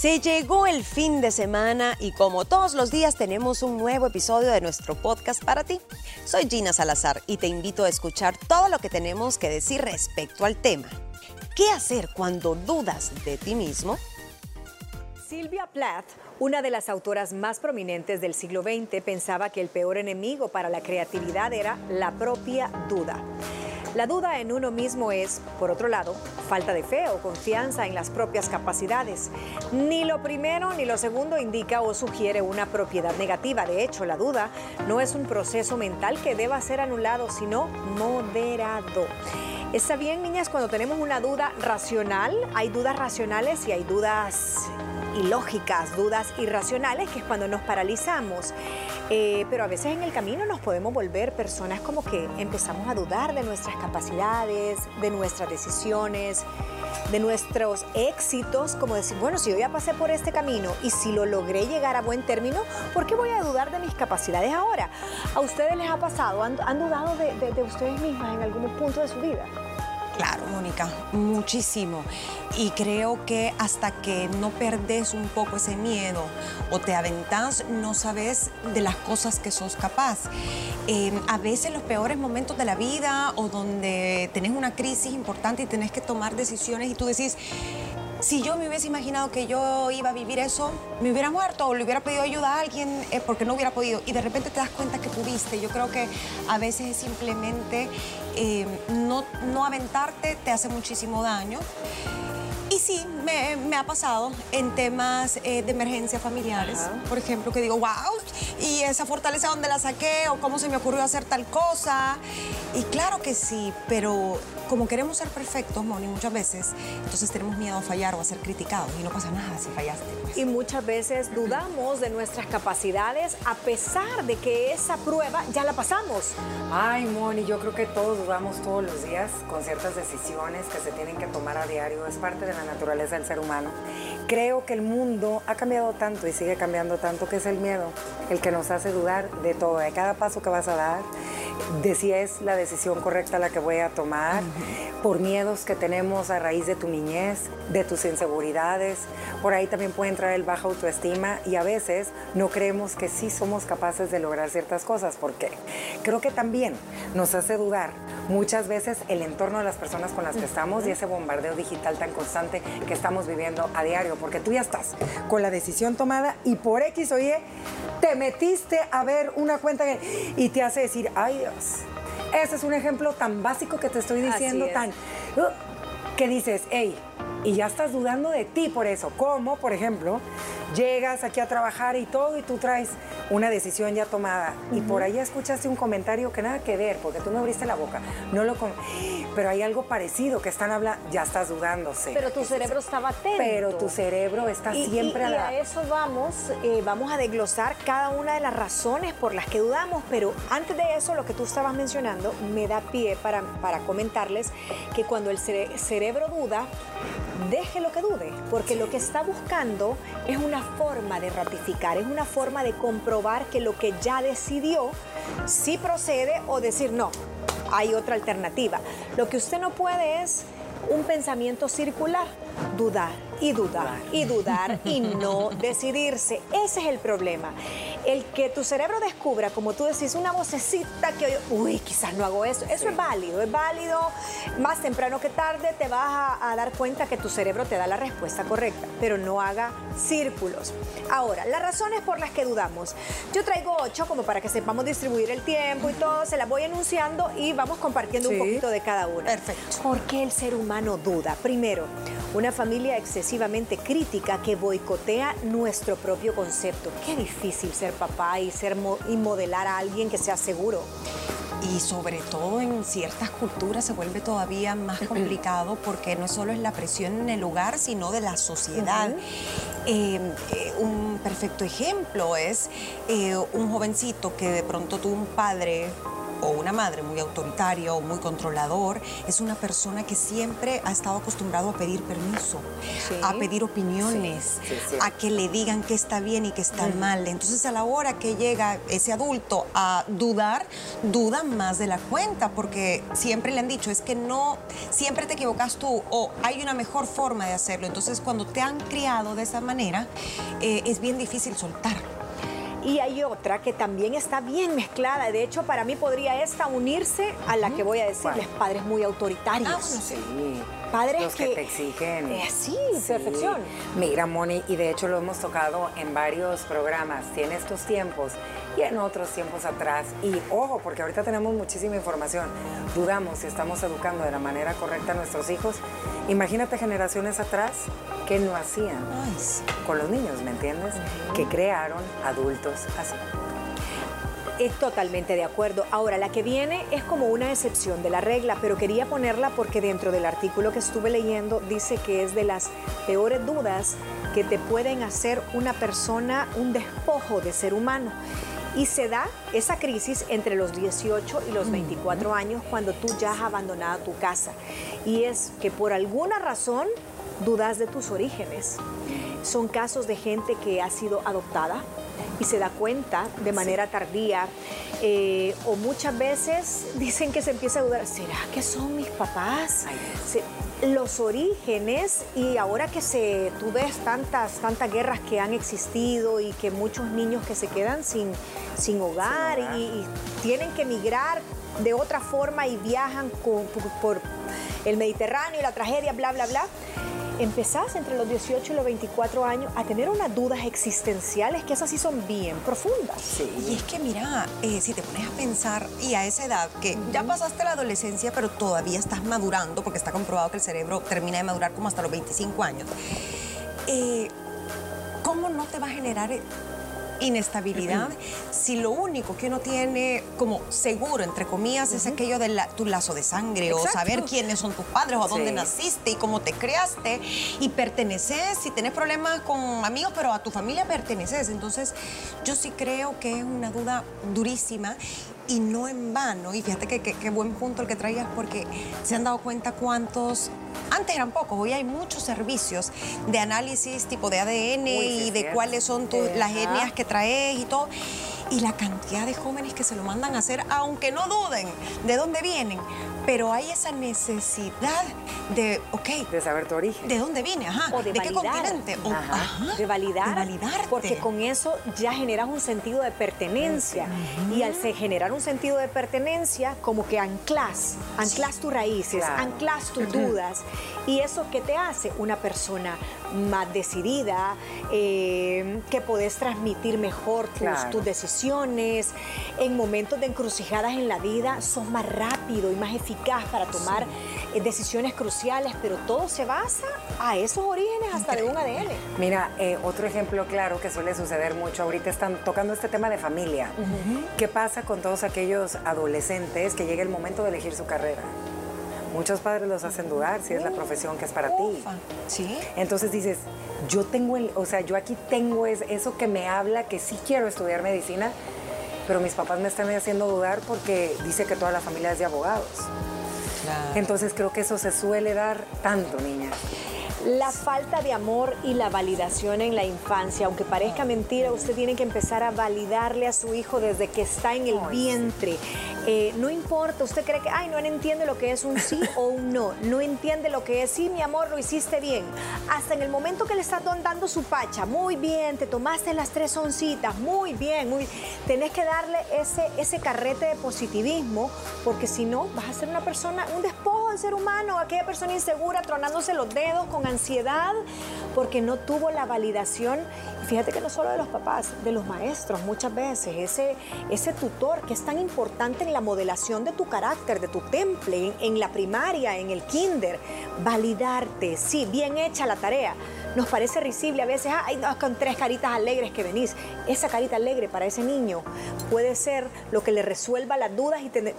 Se llegó el fin de semana y como todos los días tenemos un nuevo episodio de nuestro podcast para ti. Soy Gina Salazar y te invito a escuchar todo lo que tenemos que decir respecto al tema. ¿Qué hacer cuando dudas de ti mismo? Silvia Plath, una de las autoras más prominentes del siglo XX, pensaba que el peor enemigo para la creatividad era la propia duda. La duda en uno mismo es, por otro lado, falta de fe o confianza en las propias capacidades. Ni lo primero ni lo segundo indica o sugiere una propiedad negativa. De hecho, la duda no es un proceso mental que deba ser anulado, sino moderado. Está bien, niñas, cuando tenemos una duda racional, hay dudas racionales y hay dudas ilógicas, dudas irracionales, que es cuando nos paralizamos. Eh, pero a veces en el camino nos podemos volver personas como que empezamos a dudar de nuestras capacidades, de nuestras decisiones, de nuestros éxitos, como decir, bueno, si yo ya pasé por este camino y si lo logré llegar a buen término, ¿por qué voy a dudar de mis capacidades ahora? ¿A ustedes les ha pasado? ¿Han, dudado de, de ustedes mismas en algún punto de su vida? Claro, Mónica, muchísimo. Y creo que hasta que no perdes un poco ese miedo o te aventás, no sabes de las cosas que sos capaz. Em, a veces los peores momentos de la vida o donde tenés una crisis importante y tenés que tomar decisiones y tú decís, si yo me hubiese imaginado que yo iba a vivir eso, me hubiera muerto o le hubiera pedido ayuda a alguien eh, porque no hubiera podido. Y de repente te das cuenta que pudiste. Yo creo que a veces es simplemente eh, no, no aventarte te hace muchísimo daño. Sí, me, ha pasado en temas eh, de emergencias familiares, por ejemplo, que digo, wow, ¿y esa fortaleza dónde la saqué? ¿O cómo se me ocurrió hacer tal cosa? Y claro que sí, pero como queremos ser perfectos, Moni, muchas veces, entonces tenemos miedo a fallar o a ser criticados y no pasa nada si fallaste. Pues. Y muchas veces dudamos de nuestras capacidades a pesar de que esa prueba ya la pasamos. Ay, Moni, yo creo que todos dudamos todos los días con ciertas decisiones que se tienen que tomar a diario. Es parte de la naturaleza del ser humano. Creo que el mundo ha cambiado tanto y sigue cambiando tanto que es el miedo el que nos hace dudar de todo, de cada paso que vas a dar de si es la decisión correcta la que voy a tomar, por miedos que tenemos a raíz de tu niñez, de tus inseguridades. Por ahí también puede entrar el baja autoestima y a veces no creemos que sí somos capaces de lograr ciertas cosas. porque Creo que también nos hace dudar muchas veces el entorno de las personas con las que estamos y ese bombardeo digital tan constante que estamos viviendo a diario, porque tú ya estás con la decisión tomada y por X o Y te metiste a ver una cuenta y te hace decir, ay Dios, ese es un ejemplo tan básico que te estoy diciendo, tan... Uh, que dices, hey, y ya estás dudando de ti por eso. Como, por ejemplo, llegas aquí a trabajar y todo y tú traes una decisión ya tomada y por ahí escuchaste un comentario que nada que ver, porque tú no abriste la boca, no lo pero hay algo parecido que están hablando, ya estás dudándose. Pero tu cerebro estaba atento. Pero tu cerebro está siempre a, y a eso vamos, eh, vamos a desglosar cada una de las razones por las que dudamos, pero antes de eso, lo que tú estabas mencionando me da pie para, para comentarles que cuando el cerebro duda, deje lo que dude, porque lo que está buscando es una forma de ratificar, es una forma de comprobar que lo que ya decidió sí procede o decir no, hay otra alternativa. Lo que usted no puede es un pensamiento circular, dudar y dudar y dudar y no decidirse. Ese es el problema el que tu cerebro descubra, como tú decís, una vocecita que, uy, quizás no hago eso, eso es válido, es válido, más temprano que tarde te vas a, dar cuenta que tu cerebro te da la respuesta correcta, pero no haga círculos. Ahora, las razones por las que dudamos. Yo traigo ocho como para que sepamos distribuir el tiempo y todo, se las voy enunciando y vamos compartiendo un poquito de cada una. Perfecto. ¿Por qué el ser humano duda? Primero, una familia excesivamente crítica que boicotea nuestro propio concepto. Qué difícil ser papá y, ser y modelar a alguien que sea seguro. Y sobre todo en ciertas culturas se vuelve todavía más complicado porque no solo es la presión en el lugar, sino de la sociedad. Em, eh, un perfecto ejemplo es eh, un jovencito que de pronto tuvo un padre o una madre muy autoritaria o muy controlador es una persona que siempre ha estado acostumbrado a pedir permiso, a pedir opiniones, a que le digan qué está bien y qué está mal. Entonces a la hora que llega ese adulto a dudar, duda más de la cuenta porque siempre le han dicho es que no, siempre te equivocas tú o hay una mejor forma de hacerlo. Entonces cuando te han criado de esa manera eh, es bien difícil soltarlo. Y hay otra que también está bien mezclada. De hecho, para mí podría esta unirse a la que voy a decirles, padres muy autoritarios. Ah, sí padres Los que, te exigen. Eh, sí, perfección. Mira, Moni, y de hecho lo hemos tocado en varios programas, si en estos tiempos y en otros tiempos atrás. Y ojo, porque ahorita tenemos muchísima información. Dudamos si estamos educando de la manera correcta a nuestros hijos. Imagínate generaciones atrás que no hacían con los niños, ¿me entiendes? Que crearon adultos así. Es totalmente de acuerdo. Ahora, la que viene es como una excepción de la regla, pero quería ponerla porque dentro del artículo que estuve leyendo dice que es de las peores dudas que te pueden hacer una persona un despojo de ser humano. Y se da esa crisis entre los 18 y los 24 años cuando tú ya has abandonado tu casa. Y es que por alguna razón dudas de tus orígenes. Son casos de gente que ha sido adoptada, y se da cuenta de manera tardía. Eh, o muchas veces dicen que se empieza a dudar, ¿será que son mis papás? los orígenes y ahora que se, tú ves tantas, tantas guerras que han existido y que muchos niños que se quedan sin, sin hogar, Y, tienen que emigrar de otra forma y viajan por el Mediterráneo y la tragedia, bla, bla, bla empezás entre los 18 y los 24 años a tener unas dudas existenciales que esas sí son bien profundas. Sí. Y es que mira, eh, si te pones a pensar y a esa edad que ya pasaste la adolescencia pero todavía estás madurando porque está comprobado que el cerebro termina de madurar como hasta los 25 años, eh, ¿cómo no te va a generar inestabilidad, si lo único que uno tiene como seguro, entre comillas, es aquello de tu lazo de sangre o saber quiénes son tus padres o dónde naciste y cómo te creaste y perteneces, si tienes problemas con amigos, pero a tu familia perteneces. Entonces, yo sí creo que es una duda durísima y no en vano. Y fíjate que qué buen punto el que traías porque se han dado cuenta cuántos, antes eran pocos, hoy hay muchos servicios de análisis tipo de ADN y de cuáles son las etnias que traes y todo. Y la cantidad de jóvenes que se lo mandan a hacer, aunque no duden de dónde vienen, pero hay esa necesidad de, ok. De saber tu origen. ¿De dónde viene? Ajá. O de, qué continente? de validar. De Porque con eso ya generas un sentido de pertenencia. Y al generar un sentido de pertenencia, como que anclas, anclas tus raíces, anclas tus dudas. ¿Y eso qué te hace? Una persona más decidida, eh, que podés transmitir mejor tus, decisiones. En momentos de encrucijadas en la vida, sos más rápido y más eficaz para tomar eh, decisiones cruciales, pero todo se basa a esos orígenes hasta de un ADN. Mira, eh, otro ejemplo claro que suele suceder mucho, ahorita están tocando este tema de familia. ¿Qué pasa con todos aquellos adolescentes que llega el momento de elegir su carrera? Muchos padres los hacen dudar si es la profesión que es para ti. Sí. Entonces dices, yo tengo el, o sea, yo aquí tengo eso que me habla que sí quiero estudiar medicina, pero mis papás me están haciendo dudar porque dice que toda la familia es de abogados. Entonces creo que eso se suele dar tanto, niña. La falta de amor y la validación en la infancia, aunque parezca mentira, usted tiene que empezar a validarle a su hijo desde que está en el vientre. Eh, no importa, usted cree que, ay, no entiende lo que es un sí o un no, no entiende lo que es, sí, mi amor, lo hiciste bien. Hasta en el momento que le estás dando su pacha, muy bien, te tomaste las tres oncitas, muy bien, muy Tenés que darle ese, ese carrete de positivismo, porque si no, vas a ser una persona, un despojo del ser humano, aquella persona insegura, tronándose los dedos con ansiedad, porque no tuvo la validación. Fíjate que no solo de los papás, de los maestros muchas veces, ese, ese tutor que es tan importante en la modelación de tu carácter, de tu temple, en, la primaria, en el kinder, validarte, sí, bien hecha la tarea. Nos parece risible a veces, ay, con tres caritas alegres que venís. Esa carita alegre para ese niño puede ser lo que le resuelva las dudas y tener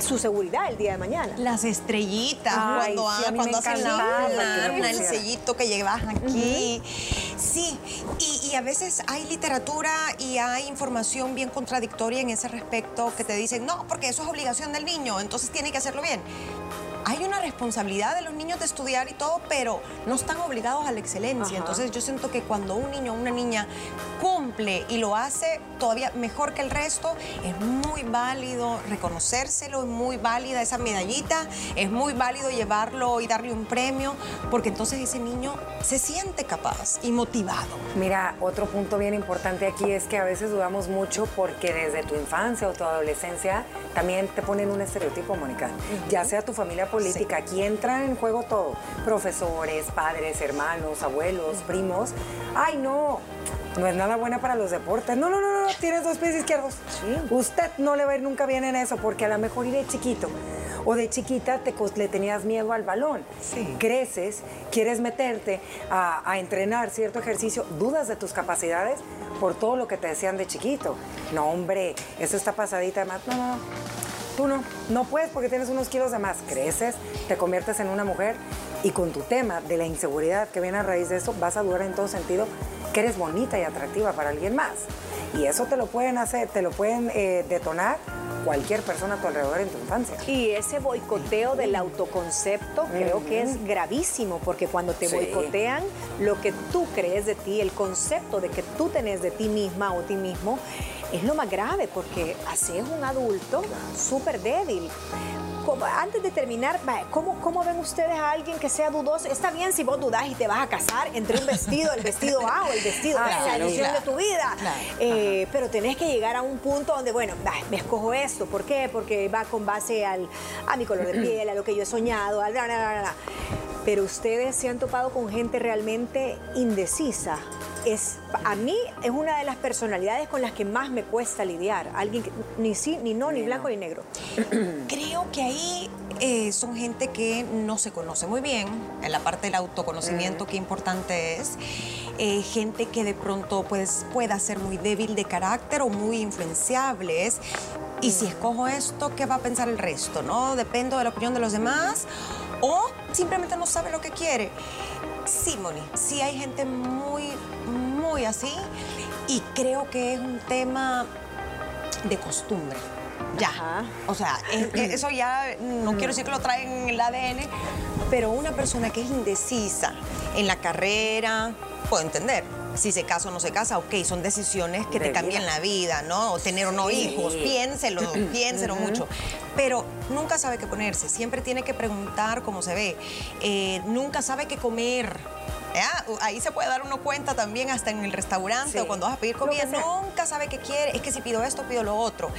su seguridad el día de mañana. Las estrellitas, cuando, cuando hacen la el sellito que llevas aquí. Sí, y, y, a veces hay literatura y hay información bien contradictoria en ese respecto que te dicen, no, porque eso es obligación del niño, entonces tiene que hacerlo bien hay una responsabilidad de los niños de estudiar y todo, pero no están obligados a la excelencia. Entonces yo siento que cuando un niño o una niña cumple y lo hace todavía mejor que el resto, es muy válido reconocérselo, es muy válida esa medallita, es muy válido llevarlo y darle un premio, porque entonces ese niño se siente capaz y motivado. Mira, otro punto bien importante aquí es que a veces dudamos mucho porque desde tu infancia o tu adolescencia también te ponen un estereotipo, Mónica. Ya sea tu familia política, aquí entra en juego todo. Profesores, padres, hermanos, abuelos, primos. Ay, no, no es nada buena para los deportes. No, no, no, no, tienes dos pies izquierdos. Usted no le va a ir nunca bien en eso porque a lo mejor iré chiquito o de chiquita te, le tenías miedo al balón. Creces, quieres meterte a, a, entrenar cierto ejercicio, dudas de tus capacidades por todo lo que te decían de chiquito. No, hombre, eso está pasadita de más. No, no, no. Tú no, no puedes porque tienes unos kilos de más. Creces, te conviertes en una mujer y con tu tema de la inseguridad que viene a raíz de eso, vas a dudar en todo sentido que eres bonita y atractiva para alguien más. Y eso te lo pueden hacer, te lo pueden eh, detonar cualquier persona a tu alrededor en tu infancia. Y ese boicoteo del autoconcepto creo que es gravísimo, porque cuando te boicotean lo que tú crees de ti, el concepto de que tú tenés de ti misma o ti mismo, es lo más grave, porque así es un adulto súper débil antes de terminar, ¿cómo, ¿cómo ven ustedes a alguien que sea dudoso? Está bien si vos dudás y te vas a casar entre un vestido, el vestido A o el vestido B, la ilusión de tu vida. Eh, pero tenés que llegar a un punto donde, bueno, me escojo esto. ¿Por qué? Porque va con base al, a mi color de piel, a lo que yo he soñado, al... Pero ustedes se han topado con gente realmente indecisa es, a mí es una de las personalidades con las que más me cuesta lidiar. Alguien que ni sí, ni no, ni blanco ni negro. Creo que ahí eh, son gente que no se conoce muy bien, en la parte del autoconocimiento, qué importante es. Eh, gente que de pronto pues, pueda ser muy débil de carácter o muy influenciables. Y si escojo esto, ¿qué va a pensar el resto? ¿No? Dependo de la opinión de los demás o simplemente no sabe lo que quiere. Sí, Moni, sí hay gente muy, muy así y creo que es un tema de costumbre. Ya. O sea, eso ya no quiero decir que lo traen en el ADN, pero una persona que es indecisa en la carrera, puedo entender. Si se casa o no se casa, ok, son decisiones que te cambian la vida, ¿no? O tener o no hijos, piénselo, piénselo mucho. Pero nunca sabe qué ponerse, siempre tiene que preguntar cómo se ve, eh, nunca sabe qué comer Ahí se puede dar uno cuenta también hasta en el restaurante o cuando vas a pedir comida, nunca sabe qué quiere, es que si pido esto, pido lo otro.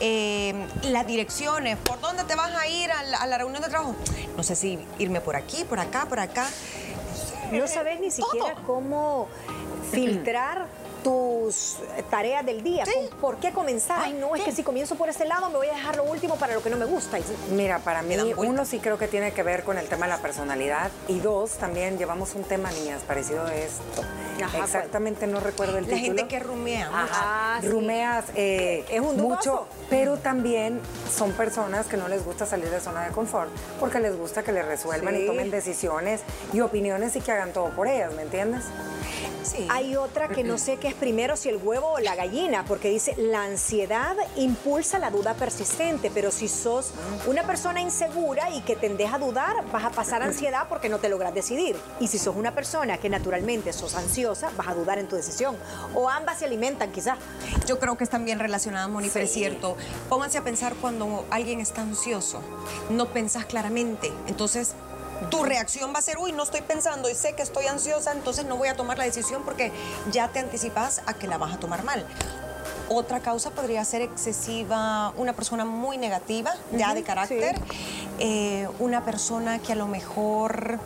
Eh, las direcciones, ¿por dónde te vas a ir a la, reunión de trabajo? No sé si irme por aquí, por acá, por acá. No sabes ni siquiera cómo filtrar tus tareas del día. ¿Por qué comenzar? Ay, no, es que si comienzo por ese lado me voy a dejar lo último para lo que no me gusta. Mira, para mí, uno sí creo que tiene que ver con el tema de la personalidad y dos, también llevamos un tema, niñas, parecido a esto. Exactamente, no recuerdo el la título. La gente que rumea. Ajá, rumeas eh, es un mucho, pero también son personas que no les gusta salir de zona de confort porque les gusta que les resuelvan y tomen decisiones y opiniones y que hagan todo por ellas, ¿me entiendes? Sí. Hay otra que no sé qué es primero, si el huevo o la gallina, porque dice, la ansiedad impulsa la duda persistente, pero si sos una persona insegura y que tendés a dudar, vas a pasar ansiedad porque no te logras decidir. Y si sos una persona que naturalmente sos ansiosa, vas a dudar en tu decisión. O ambas se alimentan quizás. Yo creo que están bien relacionadas, Moni, pero es cierto. Pónganse a pensar cuando alguien está ansioso, no pensás claramente. Entonces, tu reacción va a ser, uy, no estoy pensando y sé que estoy ansiosa, entonces no voy a tomar la decisión porque ya te anticipas a que la vas a tomar mal. Otra causa podría ser excesiva, una persona muy negativa, ya de carácter, eh, una persona que a lo mejor,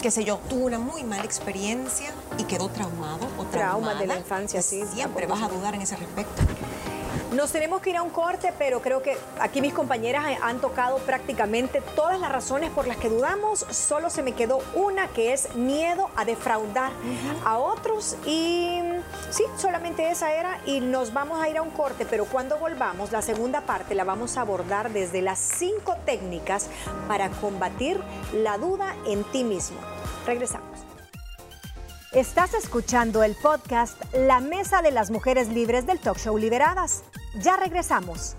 qué sé yo, tuvo una muy mala experiencia y quedó traumado o traumada. de la infancia, sí. Siempre vas a dudar en ese respecto. Nos tenemos que ir a un corte, pero creo que aquí mis compañeras han tocado prácticamente todas las razones por las que dudamos. Solo se me quedó una que es miedo a defraudar a otros y sí, solamente esa era y nos vamos a ir a un corte, pero cuando volvamos, la segunda parte la vamos a abordar desde las cinco técnicas para combatir la duda en ti mismo. Regresamos. Estás escuchando el podcast La Mesa de las Mujeres Libres del Talk Show Liberadas. Ya regresamos.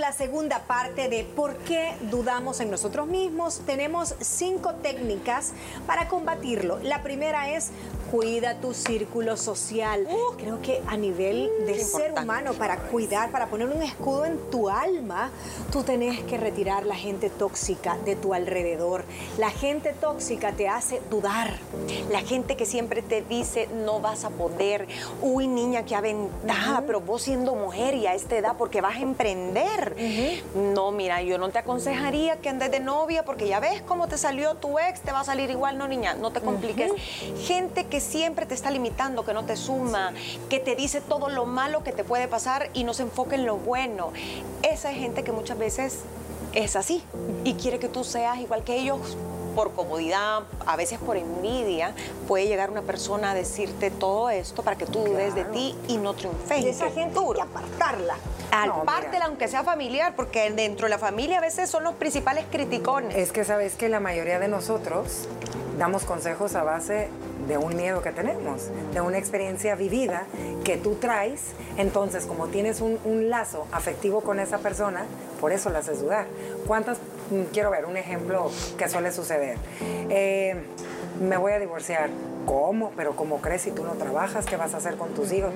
La segunda parte de por qué dudamos en nosotros mismos. Tenemos cinco técnicas para combatirlo. La primera es cuida tu círculo social. Uh. Creo que a nivel de ser importante. humano, para cuidar, para poner un escudo en tu alma, tú tenés que retirar la gente tóxica de tu alrededor. La gente tóxica te hace dudar. La gente que siempre te dice no vas a poder, uy niña, qué aventada, pero vos siendo mujer y a esta edad porque vas a emprender. No, mira, yo no te aconsejaría que andes de novia porque ya ves cómo te salió tu ex, te va a salir igual, no niña, no te compliques. Gente que siempre te está limitando, que no te suma, que te dice todo lo malo que te puede pasar y no se enfoca en lo bueno. Esa es gente que muchas veces es así y quiere que tú seas igual que ellos por comodidad, a veces por envidia, puede llegar una persona a decirte todo esto para que tú dudes de ti y no triunfes. De esa gente hay duro. que apartarla. Apártela, aunque sea familiar, porque dentro de la familia a veces son los principales criticones. Es que sabes que la mayoría de nosotros damos consejos a base de un miedo que tenemos, de una experiencia vivida que tú traes. Entonces, como tienes un, un lazo afectivo con esa persona, por eso la haces dudar. ¿Cuántas? Quiero ver un ejemplo que suele suceder. Eh, me voy a divorciar. ¿Cómo? Pero ¿cómo crees si tú no trabajas? ¿Qué vas a hacer con tus hijos?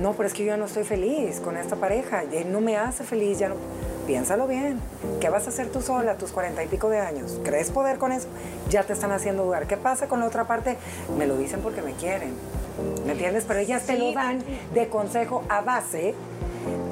No, pero es que yo ya no estoy feliz con esta pareja. Ya no me hace feliz. Ya no... Piénsalo bien. ¿Qué vas a hacer tú sola a tus cuarenta y pico de años? ¿Crees poder con eso? Ya te están haciendo dudar. ¿Qué pasa con la otra parte? Me lo dicen porque me quieren. ¿Me entiendes? Pero ellas te lo dan de consejo a base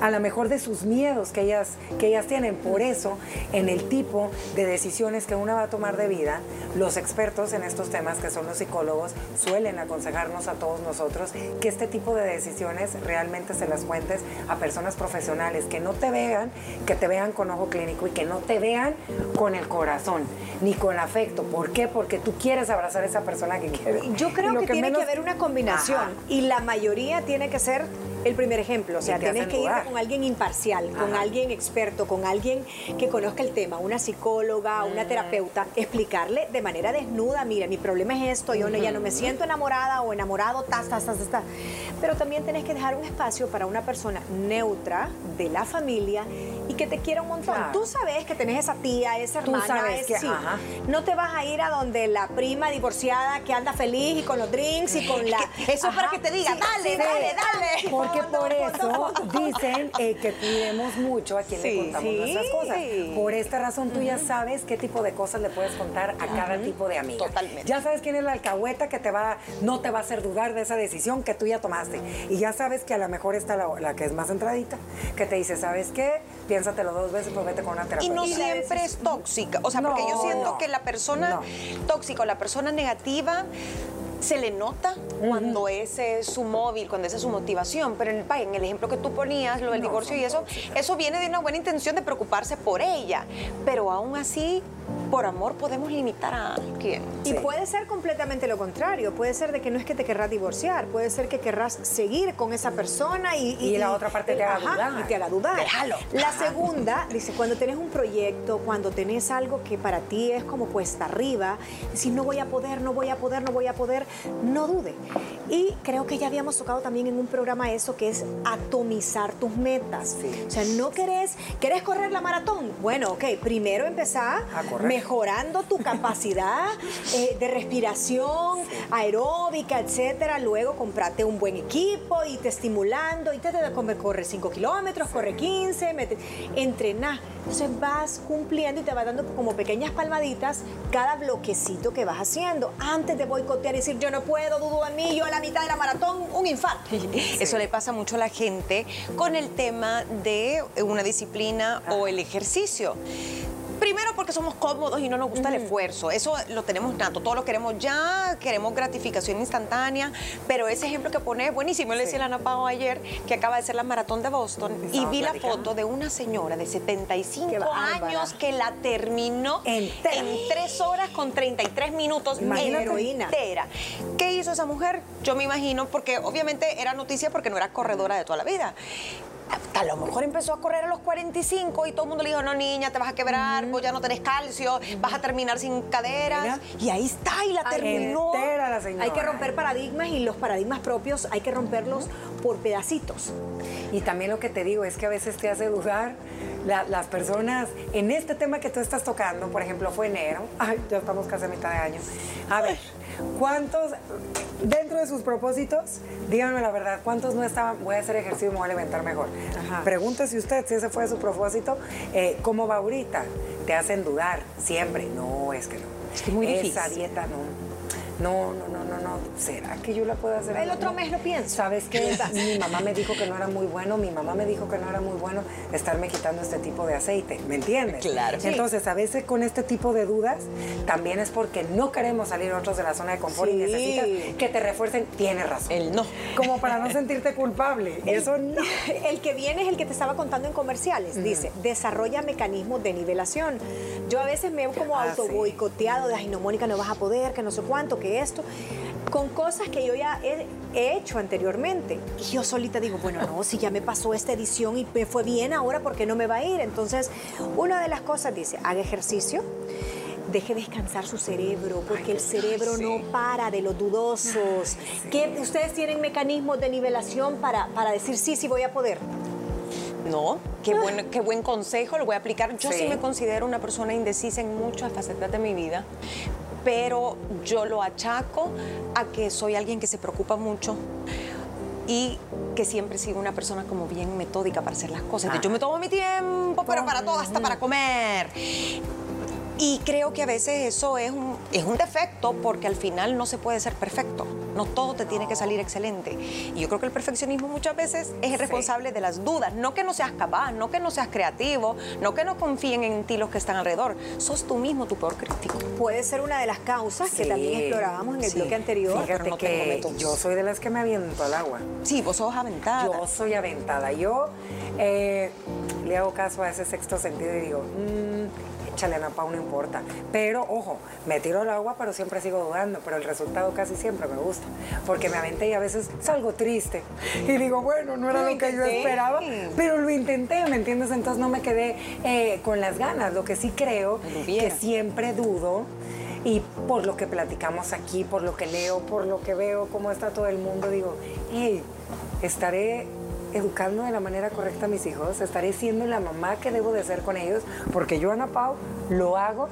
a lo mejor de sus miedos que ellas, que ellas tienen. Por eso, en el tipo de decisiones que una va a tomar de vida, los expertos en estos temas, que son los psicólogos, suelen aconsejarnos a todos nosotros que este tipo de decisiones realmente se las cuentes a personas profesionales, que no te vean, que te vean con ojo clínico y que no te vean con el corazón, ni con afecto. ¿Por qué? Porque tú quieres abrazar a esa persona que quieres. Yo creo que, tiene menos- que haber una combinación Ajá. y la mayoría tiene que ser el primer ejemplo. O sea, tienes que ir. Con alguien imparcial, con Ajá. alguien experto, con alguien que conozca el tema, una psicóloga, una terapeuta, explicarle de manera desnuda, mira, mi problema es esto, yo no, ya no me siento enamorada o enamorado, tas, tas, tas, tas. Pero también tienes que dejar un espacio para una persona neutra de la familia y que te quiera un montón. Claro. Tú sabes que tenés esa tía, esa Tú hermana, sabes que- sí. ajá. No te vas a ir a donde la prima divorciada que anda feliz y con los drinks y con la... Eso es para que te diga, dale, dale, dale. Porque Fondo, por eso fondo. Dicen eh, que cuidemos mucho a quien Sí, le contamos sí. nuestras cosas. Por esta razón tú ya sabes qué tipo de cosas le puedes contar a cada tipo de amiga. Totalmente. Ya sabes quién es la alcahueta que te va, no te va a hacer dudar de esa decisión que tú ya tomaste. Y ya sabes que a lo mejor está la, la que es más entradita, que te dice, ¿sabes qué? Piénsatelo dos veces, pues vete con una Y terapeuta. no siempre es tóxica. O sea, porque yo No. siento que la persona No. tóxica o la persona negativa se le nota cuando ese es su móvil, cuando esa es su motivación. Pero en, vaya, en el ejemplo que tú ponías, lo del No, divorcio y eso, tóxicas. eso viene de una buena intención de preocuparse por ella. Pero aún así, por amor podemos limitar a alguien. Y Sí. puede ser completamente lo contrario. Puede ser de que no es que te querrás divorciar, puede ser que querrás seguir con esa persona y, Y la otra parte te haga dudar. Y te haga dudar. Déjalo. La segunda, dice, cuando tenés un proyecto, cuando tenés algo que para ti es como cuesta arriba, si no voy a poder, no voy a poder, no voy a poder, no dude. Y creo que ya habíamos tocado también en un programa eso que es atomizar tus metas. Sí. O sea, no querés, querés correr la maratón. Bueno, ok, primero empezar mejorando tu capacidad eh, de respiración aeróbica, etcétera. Luego comprate un buen equipo y te estimulando y te, te, come- corre 5 kilómetros, corre 15, mete, entrená. Entonces vas cumpliendo y te vas dando como pequeñas palmaditas cada bloquecito que vas haciendo. Antes de boicotear y decir yo no puedo, dudo de mí, yo a la mitad de la maratón, un infarto. Eso le pasa mucho a la gente con el tema de una disciplina o el ejercicio. Primero porque somos cómodos y no nos gusta el esfuerzo. Eso lo tenemos nato. Todos lo queremos ya, queremos gratificación instantánea. Pero ese ejemplo que pone es buenísimo. Yo le decía a la Ana Pao ayer que acaba de ser la maratón de Boston y vi la foto de una señora de 75 Qué bárbara. años que la terminó Entera. en 3 horas con 33 minutos Imagínate. Heroína. entera. ¿Qué hizo esa mujer? Yo me imagino, porque obviamente era noticia porque no era corredora de toda la vida. A lo mejor empezó a correr a los 45 y todo el mundo le dijo, no niña, te vas a quebrar, vos ya no tenés calcio, vas a terminar sin caderas. Y ahí está, y la terminó. Hay que romper paradigmas y los paradigmas propios hay que romperlos por pedacitos. Y también lo que te digo es que a veces te hace dudar las personas en este tema que tú estás tocando, por ejemplo, fue enero, ay, ya estamos casi a mitad de año. A ver, ¿cuántos dentro de sus propósitos, díganme la verdad, cuántos no estaban, voy a hacer ejercicio y me voy a alimentar mejor? Pregúntese usted si ese fue su propósito, eh, ¿cómo va ahorita? Te hacen dudar siempre. No, es que no. Es que muy difícil. Esa dieta no no, no, no, no, no. ¿Será que yo la puedo hacer? El otro mes lo pienso. ¿Sabes qué? mi mamá me dijo que no era muy bueno, mi mamá me dijo que no era muy bueno estarme quitando este tipo de aceite, ¿me entiendes? Claro. Entonces, a veces con este tipo de dudas, también es porque no queremos salir nosotros de la zona de confort y necesitas que te refuercen. Tienes razón. El no. Como para no sentirte culpable. Eso no. El que viene es el que te estaba contando en comerciales. Dice, desarrolla mecanismos de nivelación. Yo a veces me veo como ah, auto boicoteado de, ay, no, Mónica, no vas a poder, que no sé cuánto, que esto, con cosas que yo ya he, hecho anteriormente. Y yo solita digo, bueno, no, si ya me pasó esta edición y me fue bien ahora, ¿por qué no me va a ir? Entonces, una de las cosas dice, haga ejercicio, deje descansar su cerebro, porque el cerebro no para de los dudosos. que ¿Ustedes tienen mecanismos de nivelación para, para decir, sí, sí voy a poder? No, qué buen, qué buen consejo, lo voy a aplicar. Yo sí. me considero una persona indecisa en muchas facetas de mi vida, pero yo lo achaco a que soy alguien que se preocupa mucho y que siempre sigo una persona como bien metódica para hacer las cosas. Yo me tomo mi tiempo, pero para todo, hasta para comer. Y creo que a veces eso es un, es un defecto porque al final no se puede ser perfecto. No todo te tiene que salir excelente. Y yo creo que el perfeccionismo muchas veces es el responsable de las dudas. No que no seas capaz, no que no seas creativo, no que no confíen en ti los que están alrededor. Sos tú mismo tu peor crítico. Puede ser una de las causas que también explorábamos en el bloque anterior. Fíjate que yo soy de las que me aviento al agua. Sí, vos sos aventada. Yo soy aventada. Yo eh, le hago caso a ese sexto sentido y digo, mmm, échale a Pau, no importa. Pero, ojo, me tiro al agua, pero siempre sigo dudando, pero el resultado casi siempre me gusta, porque me aventé y a veces salgo triste. Y digo, bueno, no era lo, que yo esperaba, pero lo intenté, ¿me entiendes? Entonces no me quedé eh, con las ganas. Lo que sí creo, que siempre dudo, y por lo que platicamos aquí, por lo que leo, por lo que veo, cómo está todo el mundo, digo, hey, estaré educando de la manera correcta a mis hijos, estaré siendo la mamá que debo de ser con ellos, porque yo, Ana Pau, lo hago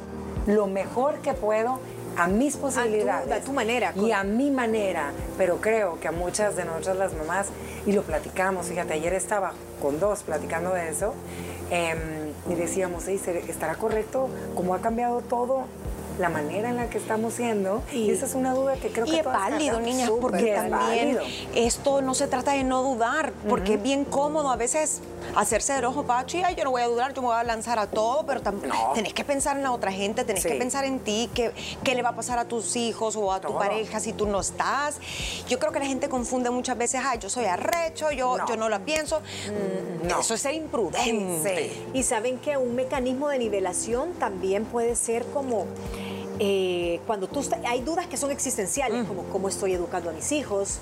lo mejor que puedo a mis posibilidades. A tu, manera. Y a mi manera. Pero creo que a muchas de nosotras las mamás, y lo platicamos, fíjate, ayer estaba con dos platicando de eso, em, y decíamos, ¿estará correcto cómo ha cambiado todo la manera en la que estamos siendo. Y esa es una duda que creo que Y es válido, niñas, porque también esto no se trata de no dudar, porque es bien cómodo a veces hacerse del ojo pacho y yo no voy a dudar, yo me voy a lanzar a todo, pero también tenés que pensar en la otra gente, tenés que pensar en ti, qué, qué le va a pasar a tus hijos o a tu pareja si tú no estás. Yo creo que la gente confunde muchas veces, ay, yo soy arrecho, yo no, yo no la pienso. Mm, Eso es ser imprudente. Y saben que un mecanismo de nivelación también puede ser como eh, cuando tú hay dudas que son existenciales, como cómo estoy educando a mis hijos.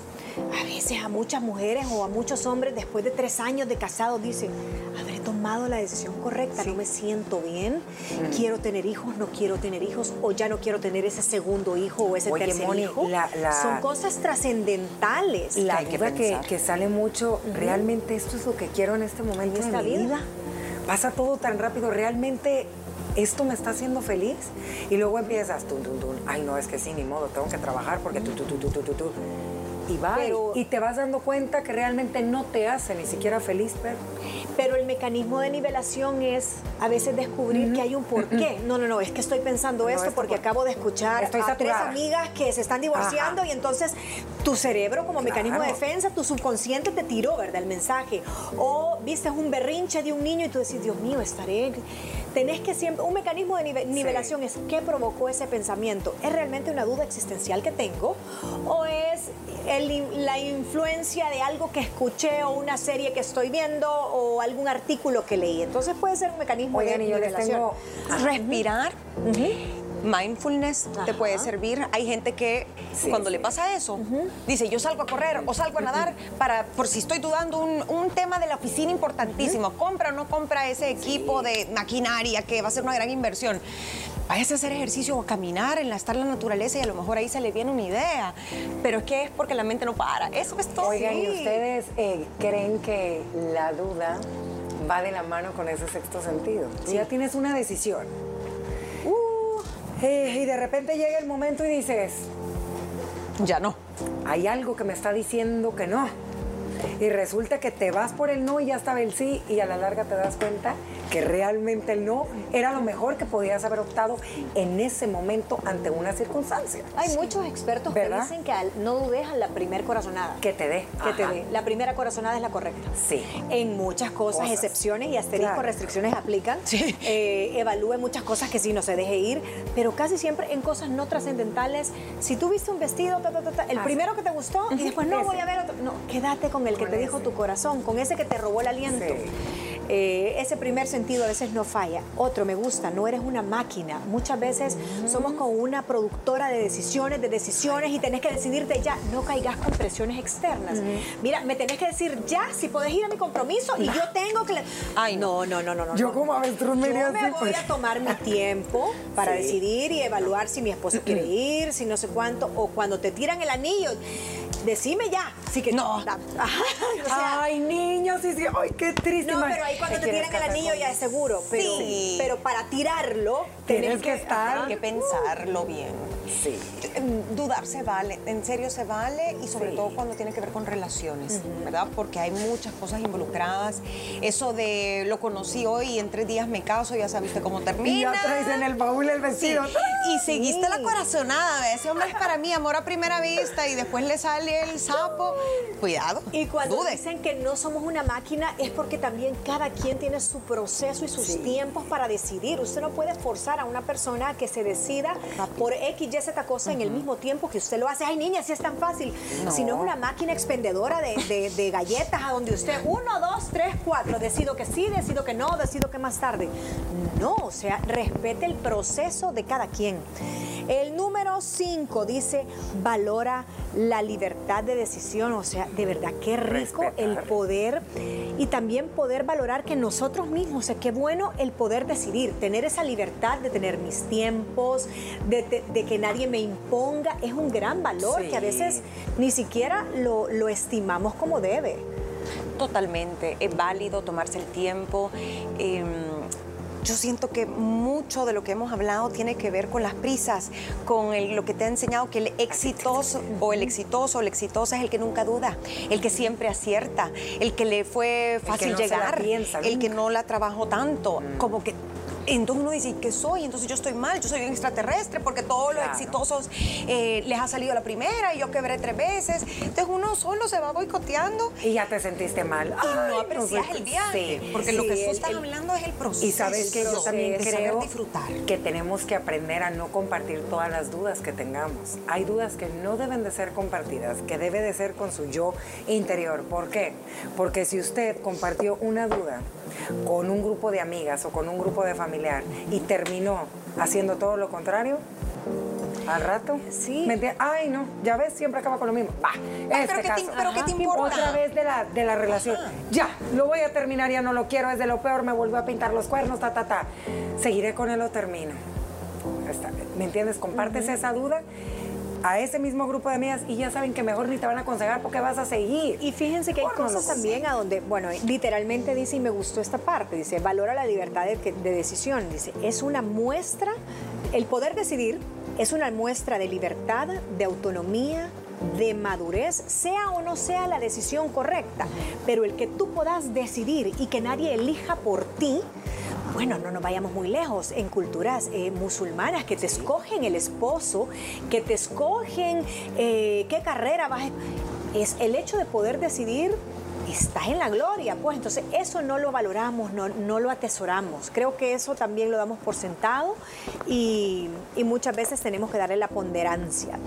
A veces a muchas mujeres o a muchos hombres después de tres años de casado dicen, habré tomado la decisión correcta, no me siento bien, quiero tener hijos, no quiero tener hijos, o ya no quiero tener ese segundo hijo o ese tercer hijo. Son cosas trascendentales. La que duda que, que, sale mucho, realmente esto es lo que quiero en este momento de mi vida. Pasa todo tan rápido, realmente esto me está haciendo feliz. Y luego empiezas, tun, tun, tun, ay, no, es que sí, ni modo, tengo que trabajar porque tú, tú, tú, tú, tú, tú y va. y te vas dando cuenta que realmente no te hace ni siquiera feliz, pero. Pero el mecanismo de nivelación es a veces descubrir que hay un porqué. No, no, no, es que estoy pensando esto porque acabo de escuchar a tres amigas que se están divorciando y entonces tu cerebro como mecanismo de defensa, tu subconsciente te tiró, ¿verdad? El mensaje. O viste un berrinche de un niño y tú decís, Dios mío, estaré tenés que siempre, un mecanismo de nivelación es qué provocó ese pensamiento. ¿Es realmente una duda existencial que tengo? ¿O es la influencia de algo que escuché o una serie que estoy viendo o algún artículo que leí? Entonces puede ser un mecanismo de nivelación. Respirar Mindfulness te puede servir. Hay gente que cuando le pasa eso, dice, yo salgo a correr o salgo a nadar para, por si estoy dudando, un, tema de la oficina importantísimo. ¿Compra o no compra ese equipo de maquinaria que va a ser una gran inversión? váyase a hacer ejercicio o a caminar, en la, estar en la naturaleza y a lo mejor ahí se le viene una idea. Pero es que es porque la mente no para. Eso es todo. Oigan, ¿y ustedes eh, creen que la duda va de la mano con ese sexto sentido? Tú ya tienes una decisión. Eh, y de repente llega el momento y dices, ya no. Hay algo que me está diciendo que no. Y resulta que te vas por el no y ya estaba el sí y a la larga te das cuenta que realmente el no era lo mejor que podías haber optado en ese momento ante una circunstancia. Hay muchos expertos que dicen que no dudes a la primer corazonada. Que te dé. Que te dé. La primera corazonada es la correcta. Sí. En muchas cosas, excepciones y asterisco restricciones aplican. Sí. Eh, evalúe muchas cosas que sí no se deje ir, pero casi siempre en cosas no trascendentales. Si tú viste un vestido, el primero que te gustó y después no voy a ver otro. No, quédate con el que te dijo tu corazón, con ese que te robó el aliento. Eh, ese primer sentido a veces no falla. Otro, me gusta, no eres una máquina. Muchas veces somos como una productora de decisiones, de decisiones y tenés que decidirte ya. No caigas con presiones externas. Mira, me tenés que decir ya si podés ir a mi compromiso y yo tengo que... Ay, no, no, no, no. no yo como avestruz me Yo me voy pues. a tomar mi tiempo para decidir y evaluar si mi esposo quiere ir, si no sé cuánto, o cuando te tiran el anillo decime ya. Así que no. ay, niños, sí, sí, ay, qué triste. No, pero ahí cuando te tiran el anillo ya es seguro. Pero, sí. pero para tirarlo, tienes que, estar. Hay que pensarlo bien. Sí. Dudar se vale, en serio se vale y sobre todo cuando tiene que ver con relaciones, ¿verdad? Porque hay muchas cosas involucradas. Eso de lo conocí hoy y en tres días me caso, ya sabiste cómo termina. Y ya traes en el baúl el vestido. Y seguiste la corazonada, ese hombre es para mí, amor a primera vista y después le sale el sapo. Cuidado. Y cuando dicen que no somos una máquina es porque también cada quien tiene su proceso y sus tiempos para decidir. Usted no puede forzar a una persona que se decida por X, Y, Z cosa en el mismo tiempo que usted lo hace. Ay, niña, si es tan fácil. Si no es una máquina expendedora de, galletas a donde usted, uno, dos, tres, cuatro, decido que sí, decido que no, decido que más tarde. No, o sea, respete el proceso de cada quien. El número cinco dice, valora la libertad de decisión. O sea, de verdad, qué rico el poder y también poder valorar que nosotros mismos, o sea, qué bueno el poder decidir, tener esa libertad de tener mis tiempos, de, que nadie me imponga, es un gran valor que a veces ni siquiera lo, lo estimamos como debe. Totalmente, es válido tomarse el tiempo. Em, yo siento que mucho de lo que hemos hablado tiene que ver con las prisas, con lo que te ha enseñado que el exitoso o el exitoso o la exitosa es el que nunca duda, el que siempre acierta, el que le fue fácil llegar, el que no la trabajó tanto, mm. como que entonces uno dice, ¿qué soy? Entonces yo estoy mal, yo soy un extraterrestre porque todos los exitosos eh, les ha salido la primera y yo quebré tres veces. Entonces uno solo se va boicoteando. Y ya te sentiste mal. Y no aprecias el viaje. porque lo que tú estás hablando es el proceso. Y sabes que yo también creo disfrutar. que tenemos que aprender a no compartir todas las dudas que tengamos. Hay dudas que no deben de ser compartidas, que debe de ser con su yo interior. ¿Por qué? Porque si usted compartió una duda con un grupo de amigas o con un grupo de familiar y terminó haciendo todo lo contrario, al rato, sí. ay no, ya ves, siempre acaba con lo mismo. Bah, este pero, ¿qué te, pero ¿qué te importa? Otra vez de la, de la relación. Ya, lo voy a terminar, ya no lo quiero, es de lo peor, me vuelvo a pintar los cuernos, ta, ta, ta. Seguiré con él o termino. ¿Me entiendes? Compartes esa duda a ese mismo grupo de amigas y ya saben que mejor ni te van a aconsejar porque vas a seguir. Y fíjense que hay cosas también a donde, bueno, literalmente dice, y me gustó esta parte, dice, valora la libertad de, de decisión, dice, es una muestra, el poder decidir es una muestra de libertad, de autonomía, de madurez, sea o no sea la decisión correcta, pero el que tú puedas decidir y que nadie elija por ti, bueno, no nos vayamos muy lejos, en culturas eh, musulmanas que te escogen el esposo, que te escogen eh, qué carrera vas a... Es el hecho de poder decidir estás en la gloria, pues entonces eso no lo valoramos, no, no, lo atesoramos. Creo que eso también lo damos por sentado y, muchas veces tenemos que darle la ponderancia.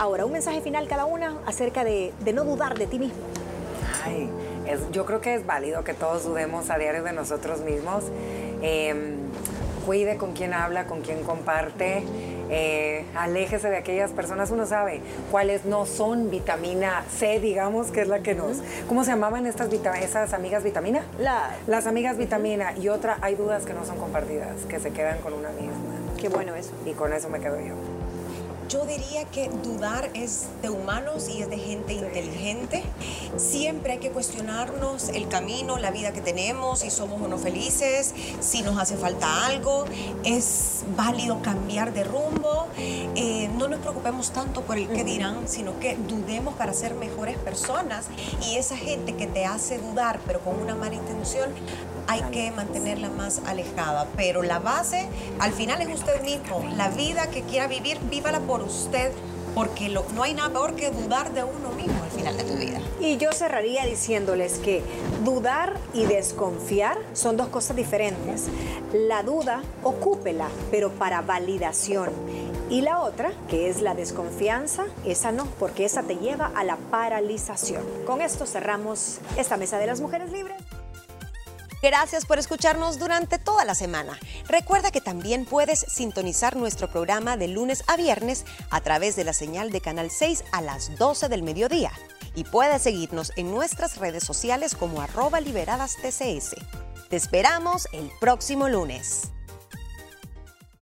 Ahora, un mensaje final cada una acerca de, no dudar de ti mismo. Ay, yo creo que es válido que todos dudemos a diario de nosotros mismos. Em, cuide con quién habla, con quién comparte. eh, aléjese de aquellas personas, uno sabe cuáles no son vitamina C, digamos, que es la que nos... ¿Cómo se llamaban estas esas amigas vitamina? Las amigas vitamina y otra, hay dudas que no son compartidas, que se quedan con una misma. Qué bueno eso. Y con eso me quedo yo. Yo diría que dudar es de humanos y es de gente inteligente. Siempre hay que cuestionarnos el camino, la vida que tenemos, si somos o no felices, si nos hace falta algo. Es válido cambiar de rumbo. Eh, no nos preocupemos tanto por el que dirán, sino que dudemos para ser mejores personas. Y esa gente que te hace dudar, pero con una mala intención, hay que mantenerla más alejada. Pero la base, al final es usted mismo. La vida que quiera vivir, vívala por usted porque no hay nada peor que dudar de uno mismo al final de tu vida. Y yo cerraría diciéndoles que dudar y desconfiar son dos cosas diferentes. La duda, ocúpela, pero para validación. Y la otra, que es la desconfianza, esa no, porque esa te lleva a la paralización. Con esto cerramos esta mesa de las mujeres libres. Gracias por escucharnos durante toda la semana. Recuerda que también puedes sintonizar nuestro programa de lunes a viernes a través de la señal de Canal 6 a las 12 del mediodía. Y puedes seguirnos en nuestras redes sociales como arroba liberadas TCS. Te esperamos el próximo lunes.